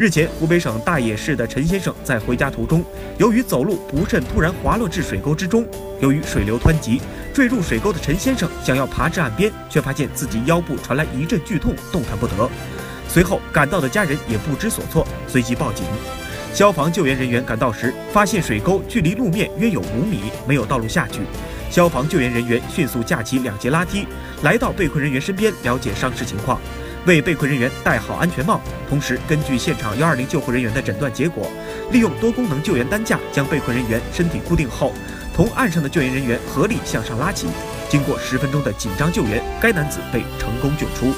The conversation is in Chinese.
日前，湖北省大冶市的陈先生在回家途中，由于走路不慎，突然滑落至水沟之中。由于水流湍急，坠入水沟的陈先生想要爬至岸边，却发现自己腰部传来一阵剧痛，动弹不得。随后赶到的家人也不知所措，随即报警。消防救援人员赶到时，发现水沟距离路面约有五米，没有道路下去。消防救援人员迅速架起两节拉梯，来到被困人员身边了解伤势情况。为被困人员戴好安全帽，同时根据现场幺二零救护人员的诊断结果，利用多功能救援担架将被困人员身体固定后，同岸上的救援人员合力向上拉起。经过十分钟的紧张救援，该男子被成功救出。